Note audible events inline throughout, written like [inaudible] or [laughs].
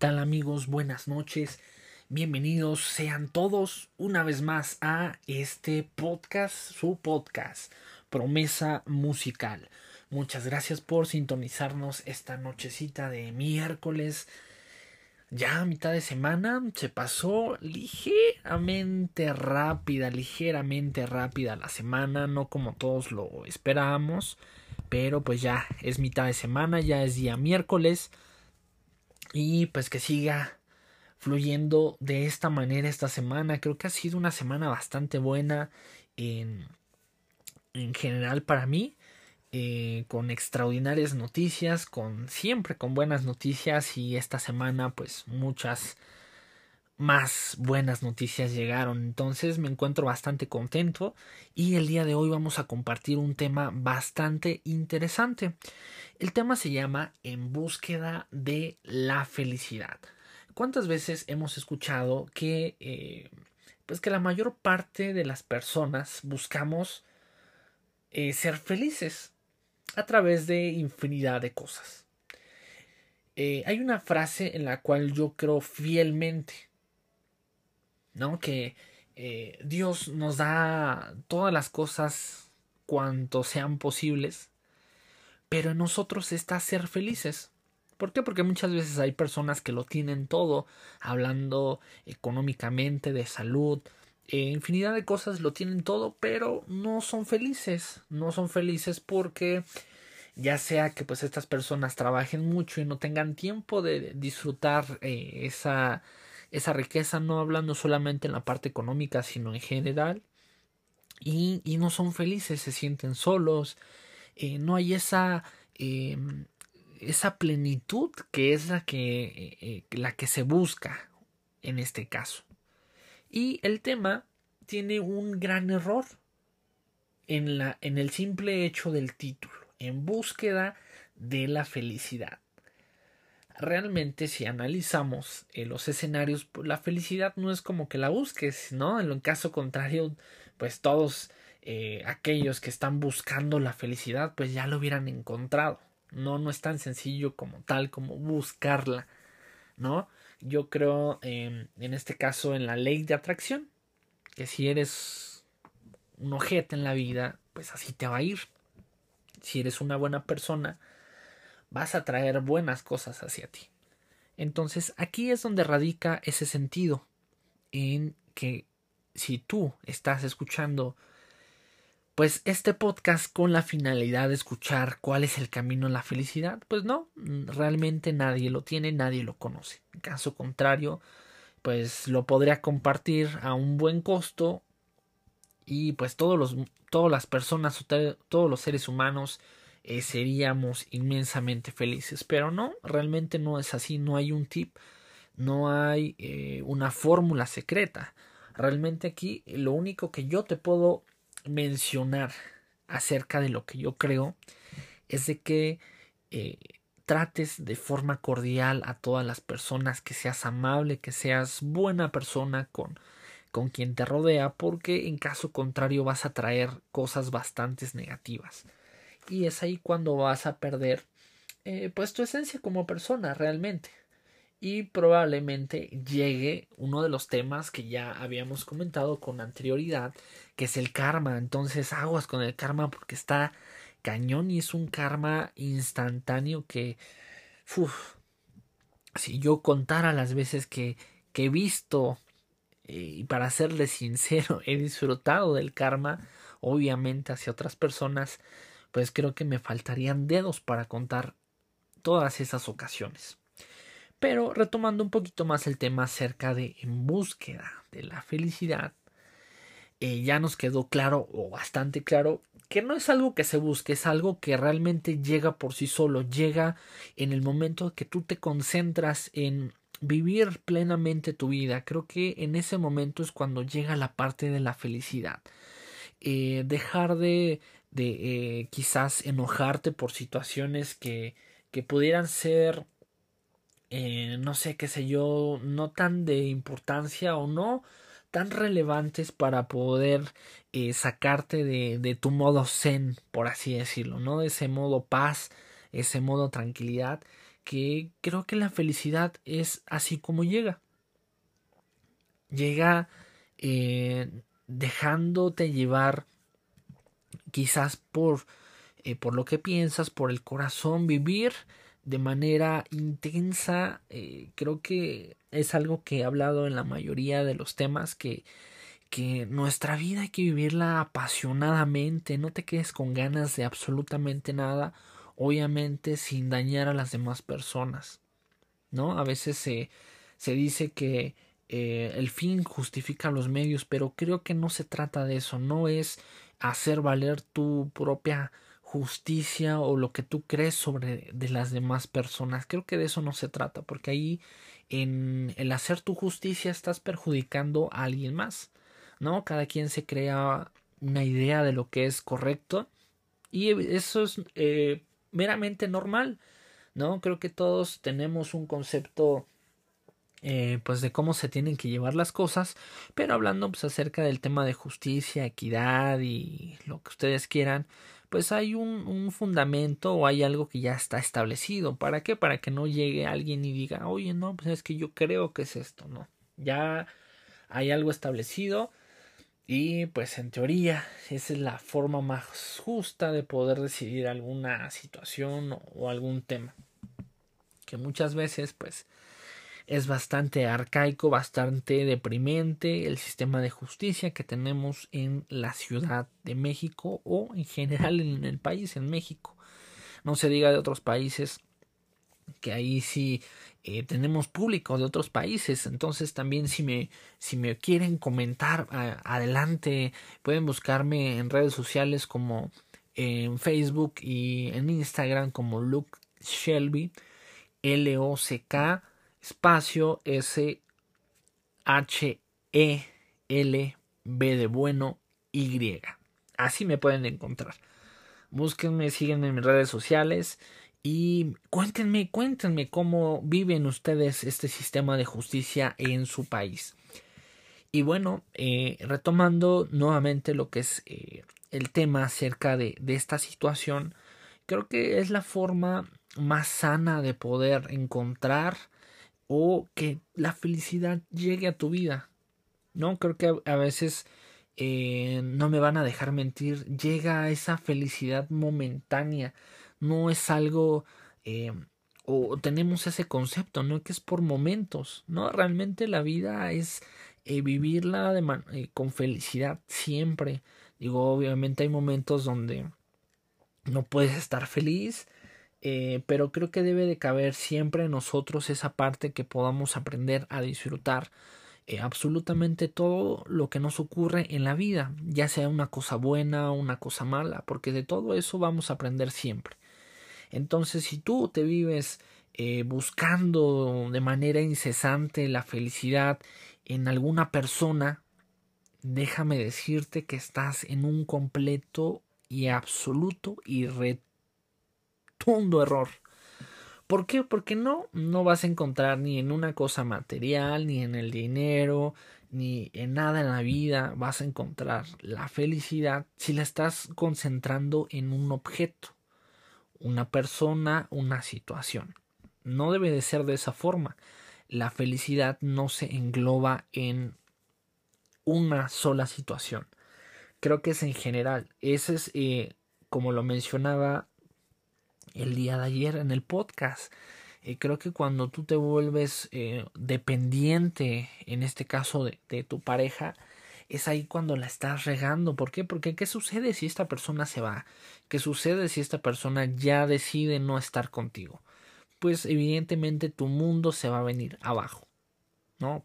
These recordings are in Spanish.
¿Qué tal amigos? Buenas noches. Bienvenidos sean todos una vez más a este podcast, su podcast, Promesa Musical. Muchas gracias por sintonizarnos esta nochecita de miércoles. Ya mitad de semana se pasó ligeramente rápida, ligeramente rápida la semana, no como todos lo esperábamos, pero pues ya es mitad de semana, ya es día miércoles y pues que siga fluyendo de esta manera esta semana. Creo que ha sido una semana bastante buena en, en general para mí. Eh, con extraordinarias noticias, con siempre con buenas noticias y esta semana pues muchas más buenas noticias llegaron. Entonces me encuentro bastante contento y el día de hoy vamos a compartir un tema bastante interesante. El tema se llama En búsqueda de la felicidad. ¿Cuántas veces hemos escuchado que eh, pues que la mayor parte de las personas buscamos eh, ser felices a través de infinidad de cosas? Eh, hay una frase en la cual yo creo fielmente, ¿no? Que Dios nos da todas las cosas cuanto sean posibles pero en nosotros está ser felices. ¿Por qué? Porque muchas veces hay personas que lo tienen todo, hablando económicamente, de salud, e infinidad de cosas lo tienen todo, pero no son felices. No son felices porque ya sea que pues estas personas trabajen mucho y no tengan tiempo de disfrutar eh, esa, esa riqueza, no hablando solamente en la parte económica, sino en general. Y, y no son felices, se sienten solos, eh, no hay esa, em, esa plenitud que es la que, eh, eh, la que se busca en este caso. Y el tema tiene un gran error en, la, en el simple hecho del título, en búsqueda de la felicidad. Realmente si analizamos los escenarios, pues, la felicidad no es como que la busques, ¿no? En el caso contrario, pues todos eh, aquellos que están buscando la felicidad pues ya lo hubieran encontrado. No, no es tan sencillo como tal, como buscarla, ¿no? Yo creo en este caso en la ley de atracción, que si eres un ojete en la vida, pues así te va a ir. Si eres una buena persona, vas a traer buenas cosas hacia ti. Entonces aquí es donde radica ese sentido en que si tú estás escuchando pues este podcast con la finalidad de escuchar cuál es el camino a la felicidad, pues no, realmente nadie lo tiene, nadie lo conoce. En caso contrario, pues lo podría compartir a un buen costo y pues todos los, todas las personas, todos los seres humanos eh, seríamos inmensamente felices. Pero no, realmente no es así, no hay un tip, no hay eh, una fórmula secreta. Realmente aquí lo único que yo te puedo mencionar acerca de lo que yo creo es de que eh, trates de forma cordial a todas las personas, que seas amable, que seas buena persona con, con quien te rodea, porque en caso contrario vas a traer cosas bastante negativas. Y es ahí cuando vas a perder eh, pues tu esencia como persona realmente y probablemente llegue uno de los temas que ya habíamos comentado con anterioridad, que es el karma. Entonces aguas con el karma porque está cañón y es un karma instantáneo que, si yo contara las veces que, que he visto eh, y para serle sincero [laughs] he disfrutado del karma, obviamente hacia otras personas, pues creo que me faltarían dedos para contar todas esas ocasiones. Pero retomando un poquito más el tema acerca de en búsqueda de la felicidad, eh, ya nos quedó claro o bastante claro que no es algo que se busque, es algo que realmente llega por sí solo, llega en el momento que tú te concentras en vivir plenamente tu vida. Creo que en ese momento es cuando llega la parte de la felicidad. Eh, dejar de, de eh, quizás enojarte por situaciones que, que pudieran ser eh, no sé, qué sé yo, no tan de importancia o no tan relevantes para poder sacarte de, de, tu modo zen, por así decirlo, ¿no? De ese modo paz, ese modo tranquilidad que creo que la felicidad es así como llega. Llega eh, dejándote llevar quizás por, eh, por lo que piensas, por el corazón, vivir de manera intensa. Eh, creo que es algo que he hablado en la mayoría de los temas que que nuestra vida hay que vivirla apasionadamente, no te quedes con ganas de absolutamente nada, obviamente sin dañar a las demás personas. ¿No? A veces se, se dice que eh, el fin justifica los medios, pero creo que no se trata de eso, no es hacer valer tu propia justicia o lo que tú crees sobre de las demás personas. Creo que de eso no se trata, porque ahí en el hacer tu justicia estás perjudicando a alguien más. ¿no? Cada quien se crea una idea de lo que es correcto y eso es eh, meramente normal, ¿no? Creo que todos tenemos un concepto eh, pues de cómo se tienen que llevar las cosas, pero hablando pues acerca del tema de justicia, equidad y lo que ustedes quieran, pues hay un, un, fundamento o hay algo que ya está establecido. ¿Para qué? Para que no llegue alguien y diga, oye, no, pues es que yo creo que es esto, ¿no? Ya hay algo establecido y pues en teoría esa es la forma más justa de poder decidir alguna situación o, algún tema. Que muchas veces pues es bastante arcaico, bastante deprimente el sistema de justicia que tenemos en la Ciudad de México o en general en el país, en México. No se diga de otros países que ahí sí eh, tenemos público de otros países entonces también si me si me quieren comentar adelante pueden buscarme en redes sociales como en Facebook y en Instagram como Luke Shelby L O C K espacio S H E L B de bueno Y así me pueden encontrar búsquenme síguenme en mis redes sociales y cuéntenme, cuéntenme cómo viven ustedes este sistema de justicia en su país. Y bueno, eh, retomando nuevamente lo que es eh, el tema acerca de, de esta situación, creo que es la forma más sana de poder encontrar o que la felicidad llegue a tu vida. No, creo que a, veces eh, no me van a dejar mentir, llega esa felicidad momentánea no es algo eh, o tenemos ese concepto, ¿no? Que es por momentos, ¿no? Realmente la vida es eh, vivirla con felicidad siempre. Digo, obviamente hay momentos donde no puedes estar feliz, pero creo que debe de caber siempre en nosotros esa parte que podamos aprender a disfrutar absolutamente todo lo que nos ocurre en la vida, ya sea una cosa buena o una cosa mala, porque de todo eso vamos a aprender siempre. Entonces, si tú te vives eh, buscando de manera incesante la felicidad en alguna persona, déjame decirte que estás en un completo y absoluto y error. ¿Por qué? Porque no, no vas a encontrar ni en una cosa material, ni en el dinero, ni en nada en la vida vas a encontrar la felicidad si la estás concentrando en un objeto una persona, una situación. No debe de ser de esa forma. La felicidad no se engloba en una sola situación. Creo que es en general. Ese es, eh, como lo mencionaba el día de ayer en el podcast. Eh, creo que cuando tú te vuelves eh, dependiente, en este caso de tu pareja, es ahí cuando la estás regando. ¿Por qué? Porque ¿qué sucede si esta persona se va? ¿Qué sucede si esta persona ya decide no estar contigo? Pues evidentemente tu mundo se va a venir abajo, ¿no?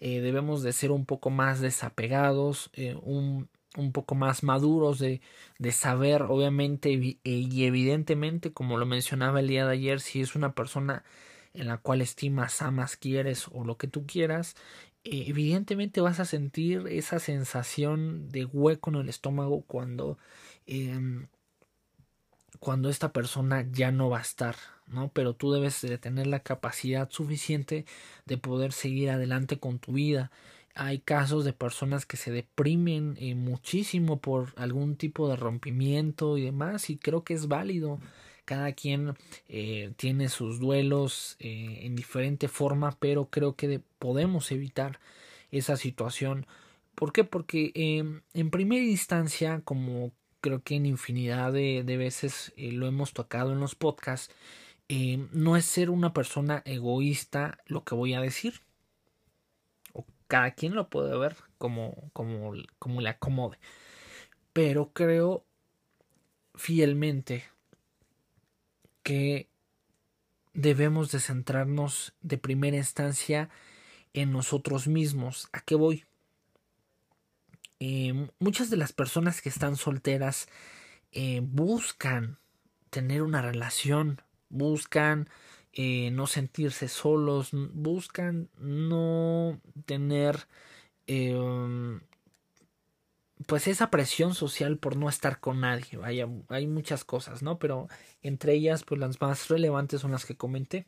Eh, debemos de ser un poco más desapegados, eh, un, un, poco más maduros de, de saber, obviamente y evidentemente, como lo mencionaba el día de ayer, si es una persona en la cual estimas, amas, quieres o lo que tú quieras, eh, evidentemente vas a sentir esa sensación de hueco en el estómago cuando em, cuando esta persona ya no va a estar, ¿no? Pero tú debes de tener la capacidad suficiente de poder seguir adelante con tu vida. Hay casos de personas que se deprimen eh, muchísimo por algún tipo de rompimiento y demás y creo que es válido cada quien eh, tiene sus duelos eh, en diferente forma, pero creo que podemos evitar esa situación. ¿Por qué? Porque em, en primera instancia, como creo que en infinidad de, veces lo hemos tocado en los podcasts, em, no es ser una persona egoísta lo que voy a decir. Cada quien lo puede ver como, como, como le acomode. Pero creo fielmente que debemos de centrarnos de primera instancia en nosotros mismos. ¿A qué voy? Eh, muchas de las personas que están solteras eh, buscan tener una relación, buscan eh, no sentirse solos, buscan no tener pues esa presión social por no estar con nadie. Vaya, hay muchas cosas, ¿no? Pero entre ellas, pues las más relevantes son las que comenté.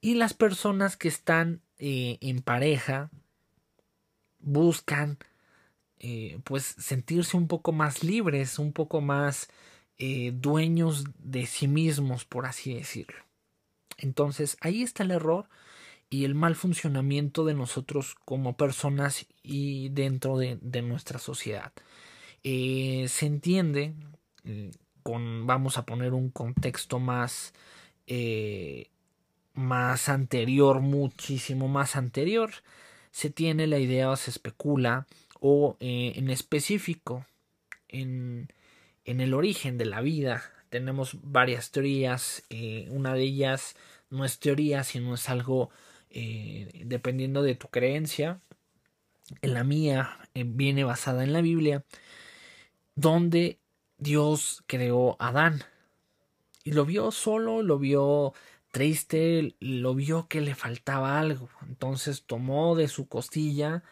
Y las personas que están eh, en pareja buscan eh, pues sentirse un poco más libres, un poco más dueños de sí mismos, por así decirlo. Entonces ahí está el error y el mal funcionamiento de nosotros como personas y dentro de, nuestra sociedad. Eh, se entiende, mm, con, vamos a poner un contexto más, eh, más anterior, muchísimo más anterior, se tiene la idea o se especula, o eh, en específico, en, en, el origen de la vida, tenemos varias teorías, una de ellas no es teoría, sino es algo eh, dependiendo de tu creencia. La mía eh, viene basada en la Biblia, donde Dios creó a Adán. Y lo vio solo, lo vio triste, lo vio que le faltaba algo. Entonces tomó de su costilla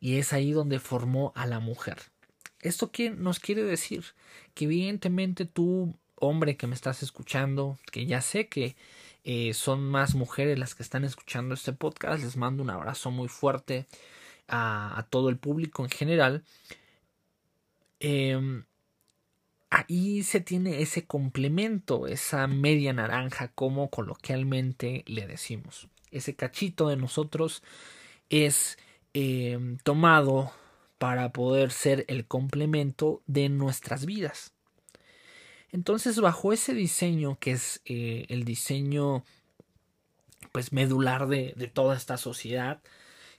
y es ahí donde formó a la mujer. ¿Esto qué nos quiere decir? Que evidentemente tú, hombre que me estás escuchando, que ya sé que eh, son más mujeres las que están escuchando este podcast. Les mando un abrazo muy fuerte a, todo el público en general. Em, ahí se tiene ese complemento, esa media naranja, como coloquialmente le decimos. Ese cachito de nosotros es em, tomado para poder ser el complemento de nuestras vidas. Entonces, bajo ese diseño, que es eh, el diseño pues medular de, toda esta sociedad,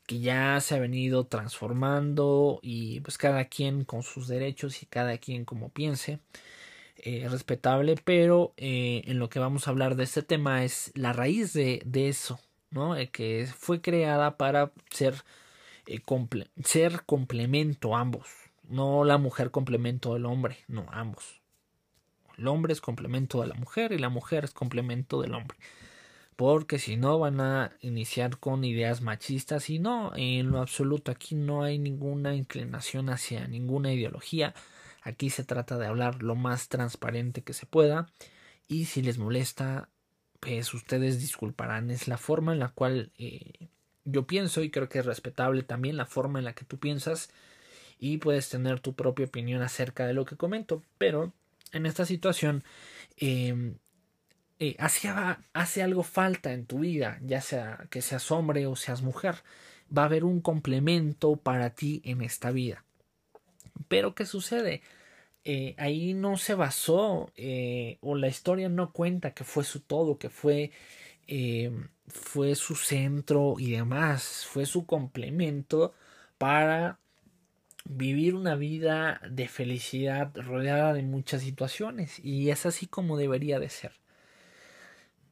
que ya se ha venido transformando y pues cada quien con sus derechos y cada quien como piense, eh, respetable, pero eh, en lo que vamos a hablar de este tema es la raíz de, de eso, ¿no? que fue creada para ser, ser complemento ambos, no la mujer complemento del hombre, no ambos. El hombre es complemento de la mujer y la mujer es complemento del hombre. Porque si no van a iniciar con ideas machistas y no, en lo absoluto aquí no hay ninguna inclinación hacia ninguna ideología. Aquí se trata de hablar lo más transparente que se pueda y si les molesta, pues ustedes disculparán. Es la forma en la cual eh, yo pienso y creo que es respetable también la forma en la que tú piensas y puedes tener tu propia opinión acerca de lo que comento, pero en esta situación em, eh, hace, algo falta en tu vida, ya sea que seas hombre o seas mujer, va a haber un complemento para ti en esta vida. Pero ¿qué sucede? Eh, ahí no se basó eh, o la historia no cuenta que fue su todo, que fue, em, fue su centro y demás, fue su complemento para vivir una vida de felicidad rodeada de muchas situaciones y es así como debería de ser.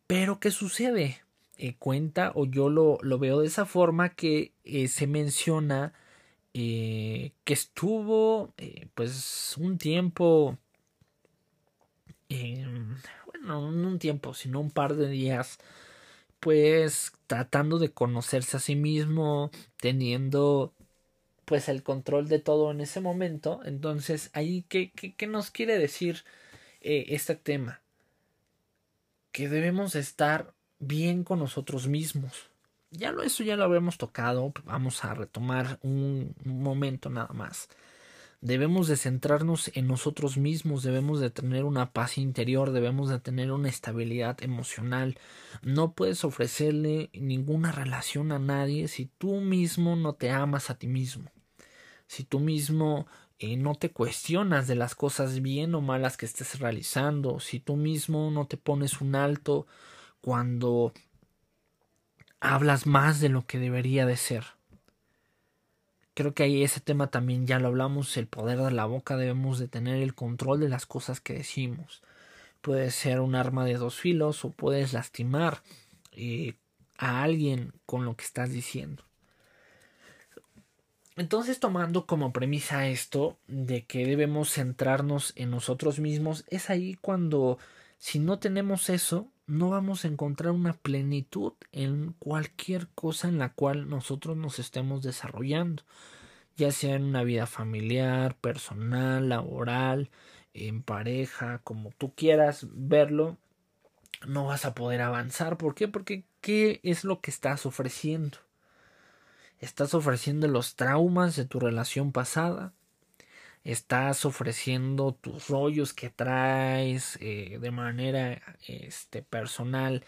Pero ¿qué sucede? Eh, cuenta o yo lo, lo, veo de esa forma que eh, se menciona eh, que estuvo pues un tiempo bueno no un tiempo sino un par de días pues tratando de conocerse a sí mismo teniendo pues el control de todo en ese momento. Entonces, ahí, ¿qué, qué, nos quiere decir eh, este tema? Que debemos estar bien con nosotros mismos. Ya lo, eso ya lo habíamos tocado, vamos a retomar un, momento nada más. Debemos de centrarnos en nosotros mismos, debemos de tener una paz interior, debemos de tener una estabilidad emocional. No puedes ofrecerle ninguna relación a nadie si tú mismo no te amas a ti mismo. Si tú mismo eh, no te cuestionas de las cosas bien o malas que estés realizando, si tú mismo no te pones un alto cuando hablas más de lo que debería de ser. Creo que ahí ese tema también ya lo hablamos, el poder de la boca, debemos de tener el control de las cosas que decimos. Puede ser un arma de dos filos o puedes lastimar eh, a alguien con lo que estás diciendo. Entonces, tomando como premisa esto de que debemos centrarnos en nosotros mismos, es ahí cuando, si no tenemos eso, no vamos a encontrar una plenitud en cualquier cosa en la cual nosotros nos estemos desarrollando, ya sea en una vida familiar, personal, laboral, en pareja, como tú quieras verlo, no vas a poder avanzar. ¿Por qué? Porque ¿qué es lo que estás ofreciendo? Estás ofreciendo los traumas de tu relación pasada, estás ofreciendo tus rollos que traes eh, de manera este, personal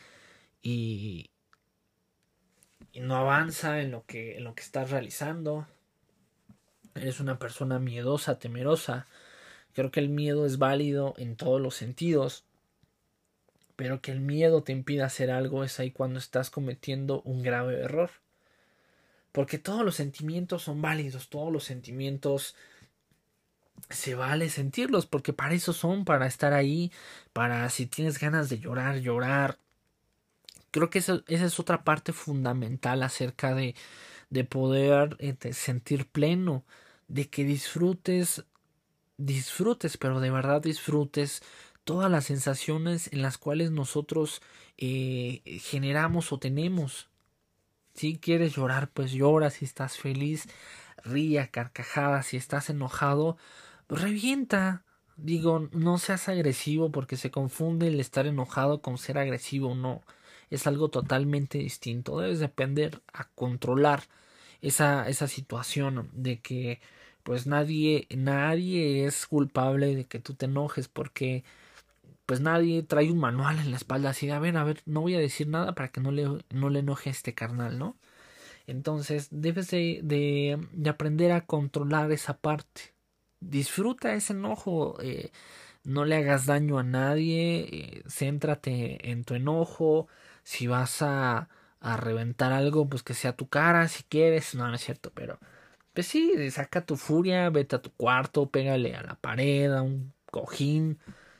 y, y, no avanza en lo que en lo que estás realizando. Eres una persona miedosa temerosa. Creo que el miedo es válido en todos los sentidos pero que el miedo te impida hacer algo es ahí cuando estás cometiendo un grave error. Porque todos los sentimientos son válidos todos los sentimientos se vale sentirlos, porque para eso son, para estar ahí, para si tienes ganas de llorar, llorar. Creo que esa, es otra parte fundamental acerca de, de poder este, sentir pleno, de que disfrutes, disfrutes, pero de verdad disfrutes todas las sensaciones en las cuales nosotros eh, generamos o tenemos. Si quieres llorar, pues llora, si estás feliz, ría, carcajada, si estás enojado, revienta. Digo, no seas agresivo porque se confunde el estar enojado con ser agresivo, no. Es algo totalmente distinto. Debes depender a controlar esa, esa situación de que pues nadie, nadie es culpable de que tú te enojes porque pues nadie trae un manual en la espalda así a ver, a ver, no voy a decir nada para que no le, no le enoje a este carnal, ¿no? Entonces debes de, de, de aprender a controlar esa parte. Disfruta ese enojo, eh, no le hagas daño a nadie, eh, céntrate en tu enojo, si vas a, a reventar algo, pues que sea tu cara, si quieres, no, no es cierto, pero pues sí, saca tu furia, vete a tu cuarto, pégale a la pared, a un cojín,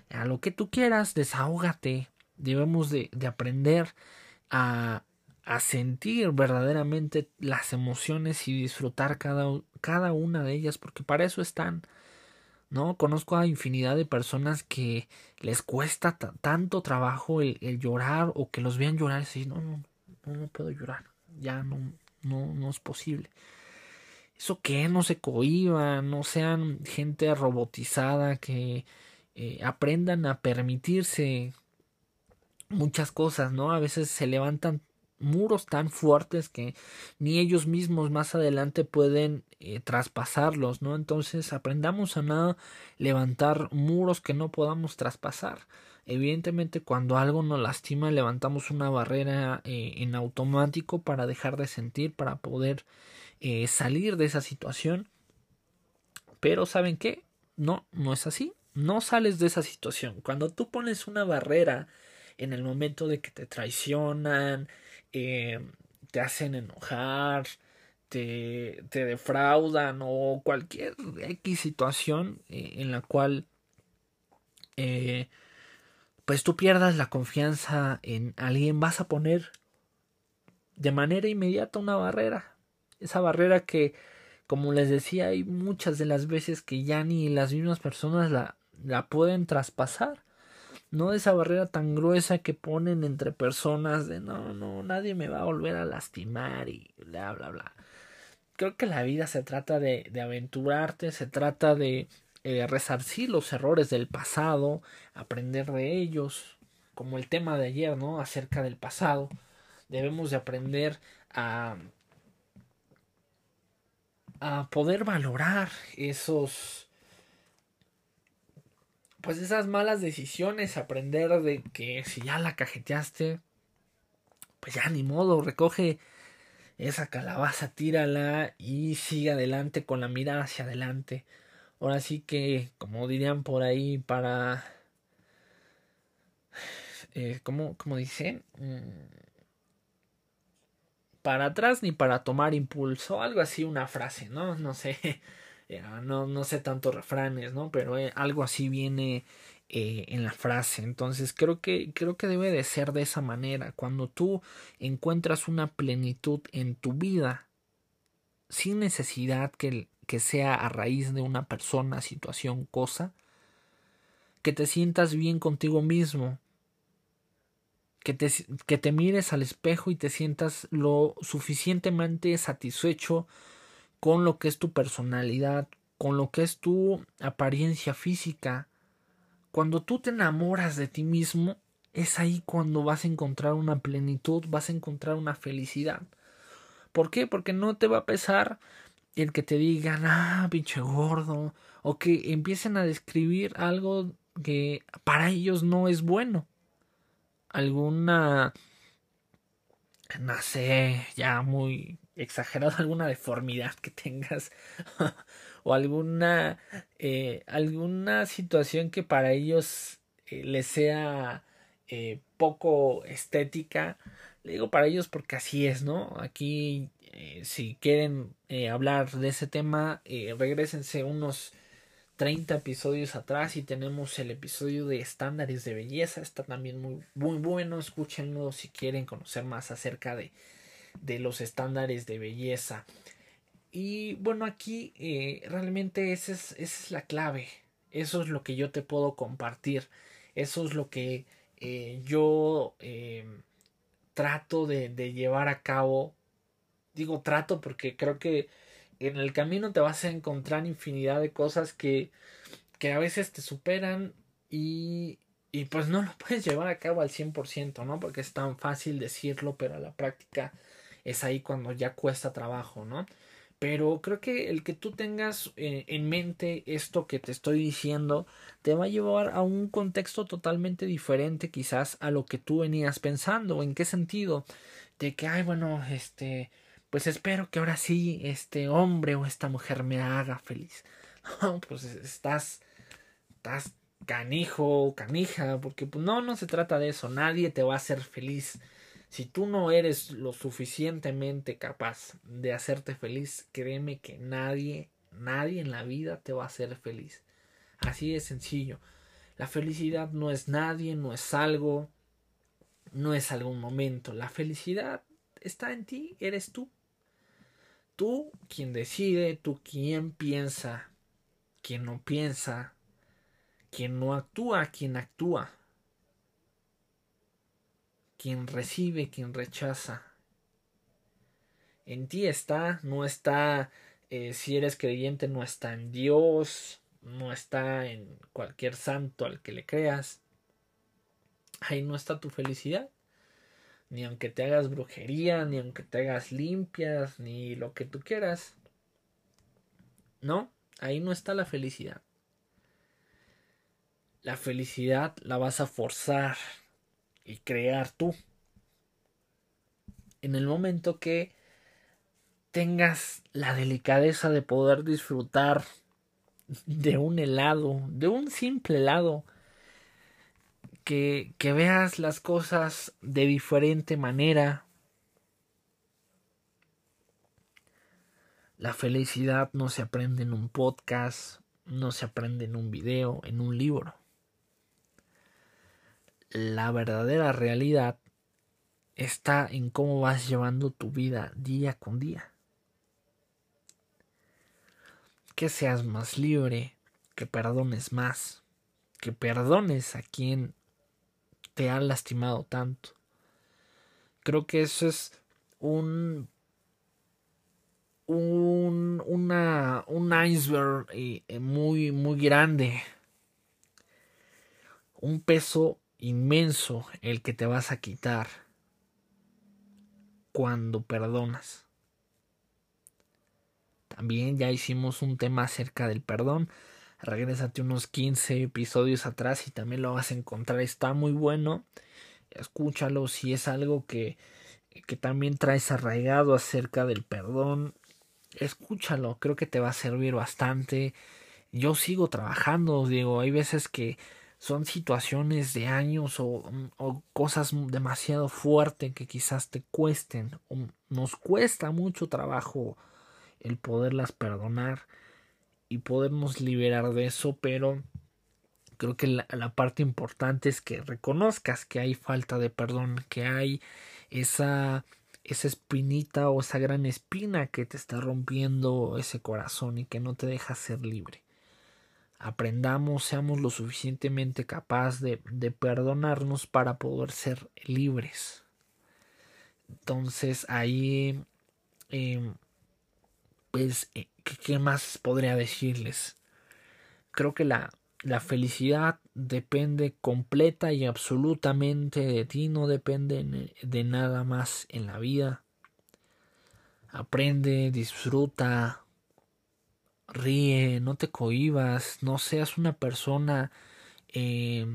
a lo que tú quieras, desahógate. Debemos de, de aprender a, a sentir verdaderamente las emociones y disfrutar cada, cada una de ellas, porque para eso están. ¿no? Conozco a infinidad de personas que les cuesta tanto trabajo el, llorar o que los vean llorar y decir, no, no, no, puedo llorar, ya no, no, no es posible. Eso que no se cohiban, no sean gente robotizada, que eh, aprendan a permitirse muchas cosas, ¿no? A veces se levantan muros tan fuertes que ni ellos mismos más adelante pueden eh, traspasarlos, ¿no? Entonces aprendamos a nada levantar muros que no podamos traspasar. Evidentemente cuando algo nos lastima levantamos una barrera eh, en automático para dejar de sentir, para poder eh, salir de esa situación. Pero ¿saben qué? No, no es así. No sales de esa situación. Cuando tú pones una barrera en el momento de que te traicionan, eh, te hacen enojar, te, te, defraudan o cualquier X situación eh, en la cual eh, pues tú pierdas la confianza en alguien, vas a poner de manera inmediata una barrera. Esa barrera que, como les decía, hay muchas de las veces que ya ni las mismas personas la, la pueden traspasar no esa barrera tan gruesa que ponen entre personas de no, no, nadie me va a volver a lastimar y bla, bla, bla. Creo que la vida se trata de, de aventurarte, se trata de eh, resarcir los errores del pasado, aprender de ellos, como el tema de ayer, ¿no? Acerca del pasado. Debemos de aprender a, a poder valorar esos, pues esas malas decisiones, aprender de que si ya la cajeteaste, pues ya ni modo, recoge esa calabaza, tírala y sigue adelante con la mirada hacia adelante. Ahora sí que, como dirían por ahí, para... Eh, ¿cómo, ¿Cómo dicen? Mm, para atrás ni para tomar impulso, algo así, una frase, ¿no? No sé, no, no sé tantos refranes, ¿no? Pero eh, algo así viene eh, en la frase. Entonces creo que, creo que debe de ser de esa manera. Cuando tú encuentras una plenitud en tu vida, sin necesidad que, que sea a raíz de una persona, situación, cosa, que te sientas bien contigo mismo, que te, que te mires al espejo y te sientas lo suficientemente satisfecho con lo que es tu personalidad, con lo que es tu apariencia física, cuando tú te enamoras de ti mismo, es ahí cuando vas a encontrar una plenitud, vas a encontrar una felicidad. ¿Por qué? Porque no te va a pesar el que te digan, ah, pinche gordo, o que empiecen a describir algo que para ellos no es bueno. Alguna, no sé, ya muy exagerado, [laughs] alguna deformidad que tengas, [laughs] o alguna, eh, alguna situación que para ellos eh, les sea eh, poco estética. Le digo para ellos porque así es, ¿no? Aquí, si quieren hablar de ese tema, regresense unos 30 episodios atrás y tenemos el episodio de estándares de belleza. Está también muy, muy bueno. Escúchenlo si quieren conocer más acerca de, de los estándares de belleza. Y bueno, aquí eh, realmente esa es, esa es, la clave. Eso es lo que yo te puedo compartir. Eso es lo que eh, yo eh, trato de, de, llevar a cabo. Digo trato porque creo que en el camino te vas a encontrar infinidad de cosas que, que a veces te superan y, y pues no lo puedes llevar a cabo al 100%, ¿no? Porque es tan fácil decirlo, pero a la práctica es ahí cuando ya cuesta trabajo, ¿no? Pero creo que el que tú tengas eh, en mente esto que te estoy diciendo te va a llevar a un contexto totalmente diferente quizás a lo que tú venías pensando. ¿En qué sentido? De que, ay, bueno, este, pues espero que ahora sí este hombre o esta mujer me haga feliz. [laughs] No, pues estás, estás canijo, canija, porque pues no, no se trata de eso. Nadie te va a hacer feliz si tú no eres lo suficientemente capaz de hacerte feliz, créeme que nadie, nadie en la vida te va a hacer feliz. Así de sencillo. La felicidad no es nadie, no es algo, no es algún momento. La felicidad está en ti, eres tú. Tú quien decide, tú quien piensa, quien no piensa, quien no actúa, quien actúa quien recibe, quien rechaza. En ti está, no está, eh, si eres creyente, no está en Dios, no está en cualquier santo al que le creas. Ahí no está tu felicidad. Ni aunque te hagas brujería, ni aunque te hagas limpias, ni lo que tú quieras. No, ahí no está la felicidad. La felicidad la vas a forzar y crear tú. En el momento que tengas la delicadeza de poder disfrutar de un helado, de un simple helado, que, que veas las cosas de diferente manera. La felicidad no se aprende en un podcast, no se aprende en un video, en un libro la verdadera realidad está en cómo vas llevando tu vida día con día. Que seas más libre, que perdones más, que perdones a quien te ha lastimado tanto. Creo que eso es un un, una, un iceberg eh, muy, muy grande. Un peso inmenso el que te vas a quitar cuando perdonas. También ya hicimos un tema acerca del perdón. regrésate unos 15 episodios atrás y también lo vas a encontrar. Está muy bueno. Escúchalo si es algo que, que también traes arraigado acerca del perdón. Escúchalo, creo que te va a servir bastante. Yo sigo trabajando, digo, hay veces que son situaciones de años o, o cosas demasiado fuertes que quizás te cuesten. Nos cuesta mucho trabajo el poderlas perdonar y podernos liberar de eso, pero creo que la, la, parte importante es que reconozcas que hay falta de perdón, que hay esa esa espinita o esa gran espina que te está rompiendo ese corazón y que no te deja ser libre. Aprendamos, seamos lo suficientemente capaz de, de perdonarnos para poder ser libres. Entonces ahí eh, pues, eh, ¿qué más podría decirles? Creo que la, la felicidad depende completa y absolutamente de ti, no depende de nada más en la vida. Aprende, disfruta, ríe, no te cohibas, no seas una persona eh,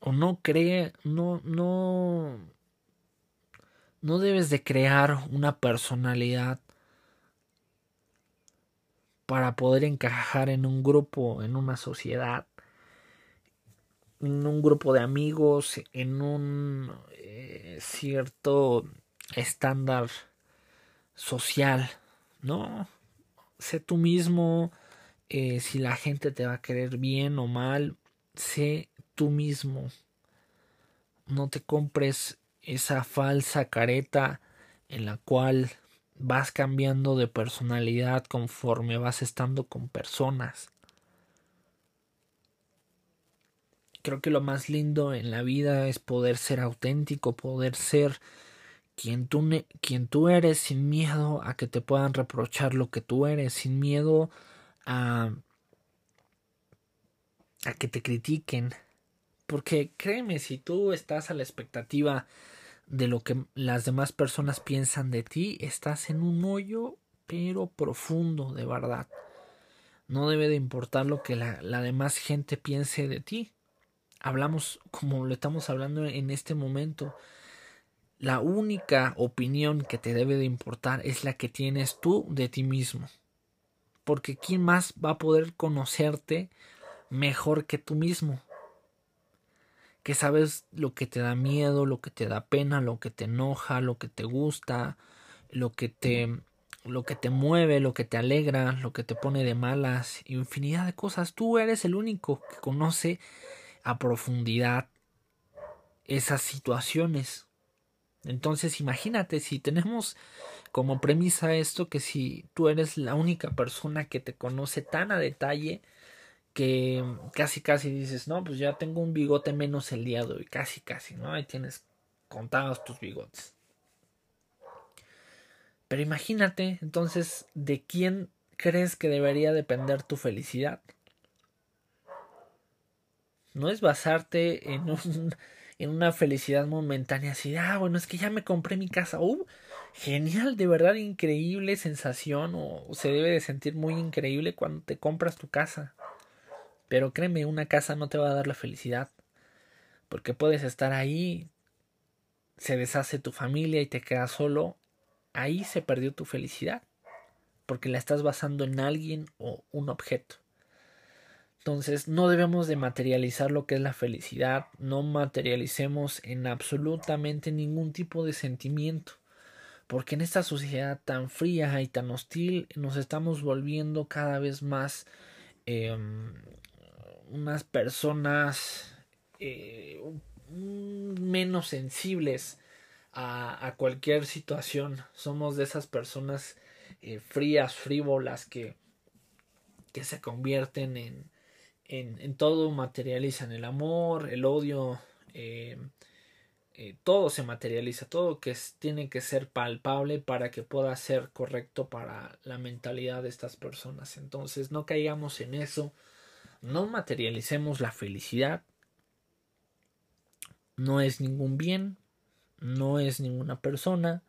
o no cree, no, no, no debes de crear una personalidad para poder encajar en un grupo, en una sociedad, en un grupo de amigos, en un eh, cierto estándar social, ¿no? Sé tú mismo, eh, si la gente te va a querer bien o mal, sé tú mismo. No te compres esa falsa careta en la cual vas cambiando de personalidad conforme vas estando con personas. Creo que lo más lindo en la vida es poder ser auténtico, poder ser quien tú, quien tú eres sin miedo a que te puedan reprochar lo que tú eres, sin miedo a, a que te critiquen. Porque créeme, si tú estás a la expectativa de lo que las demás personas piensan de ti, estás en un hoyo pero profundo de verdad. No debe de importar lo que la, la demás gente piense de ti. Hablamos como lo estamos hablando en este momento. La única opinión que te debe de importar es la que tienes tú de ti mismo. Porque ¿quién más va a poder conocerte mejor que tú mismo? que sabes lo que te da miedo, lo que te da pena, lo que te enoja, lo que te gusta, lo que te lo que te mueve, lo que te alegra, lo que te pone de malas, infinidad de cosas. Tú eres el único que conoce a profundidad esas situaciones. Entonces imagínate si tenemos como premisa esto que si tú eres la única persona que te conoce tan a detalle que casi casi dices, no, pues ya tengo un bigote menos el día de hoy, casi casi, ¿no? Ahí tienes contados tus bigotes. Pero imagínate, entonces, ¿de quién crees que debería depender tu felicidad? No es basarte en, un, en una felicidad momentánea así, ah, bueno, es que ya me compré mi casa, uh, genial, de verdad increíble sensación, o se debe de sentir muy increíble cuando te compras tu casa. Pero créeme, una casa no te va a dar la felicidad. Porque puedes estar ahí, se deshace tu familia y te quedas solo. Ahí se perdió tu felicidad. Porque la estás basando en alguien o un objeto. Entonces no debemos de materializar lo que es la felicidad, no materialicemos en absolutamente ningún tipo de sentimiento, porque en esta sociedad tan fría y tan hostil nos estamos volviendo cada vez más eh, unas personas eh, menos sensibles a, a, cualquier situación. Somos de esas personas eh, frías, frívolas, que, que se convierten en, en, todo, materializan el amor, el odio, eh, eh, todo se materializa, todo que tiene que ser palpable para que pueda ser correcto para la mentalidad de estas personas. Entonces no caigamos en eso no materialicemos la felicidad. No es ningún bien, no es ninguna persona.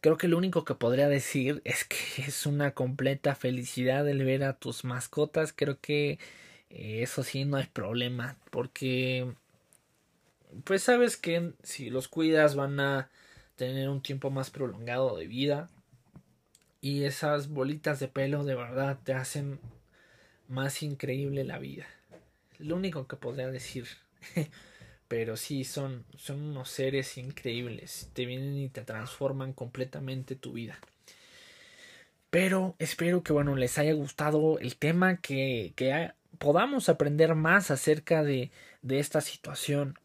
Creo que lo único que podría decir es que [laughs] es una completa felicidad el ver a tus mascotas. Creo que eh, eso sí no hay problema, porque pues sabes que si los cuidas van a tener un tiempo más prolongado de vida y esas bolitas de pelo de verdad te hacen más increíble la vida. Lo único que podría decir. [laughs] Pero sí, son, son unos seres increíbles. Te vienen y te transforman completamente tu vida. Pero espero que bueno, les haya gustado el tema, que, que podamos aprender más acerca de, de esta situación.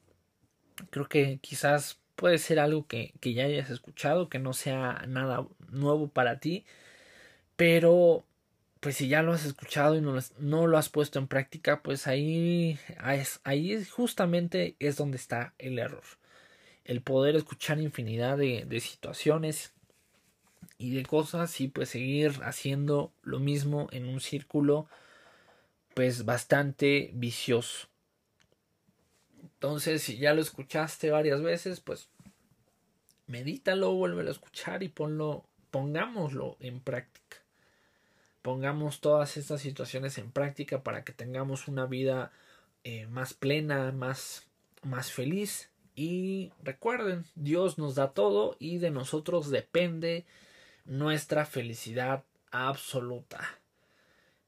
Creo que quizás puede ser algo que, que ya hayas escuchado, que no sea nada nuevo para ti. Pero pues si ya lo has escuchado y no lo, has puesto en práctica, pues ahí, ahí justamente es donde está el error. El poder escuchar infinidad de, de situaciones y de cosas y pues seguir haciendo lo mismo en un círculo pues bastante vicioso. Entonces, si ya lo escuchaste varias veces, pues medítalo, vuélvelo a escuchar y ponlo, pongámoslo en práctica pongamos todas estas situaciones en práctica para que tengamos una vida eh, más plena, más, más feliz. Y recuerden, Dios nos da todo y de nosotros depende nuestra felicidad absoluta.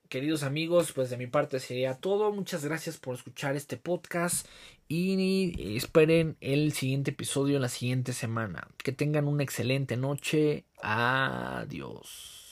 Queridos amigos, pues de mi parte sería todo. Muchas gracias por escuchar este podcast y esperen el siguiente episodio la siguiente semana. Que tengan una excelente noche. Adiós.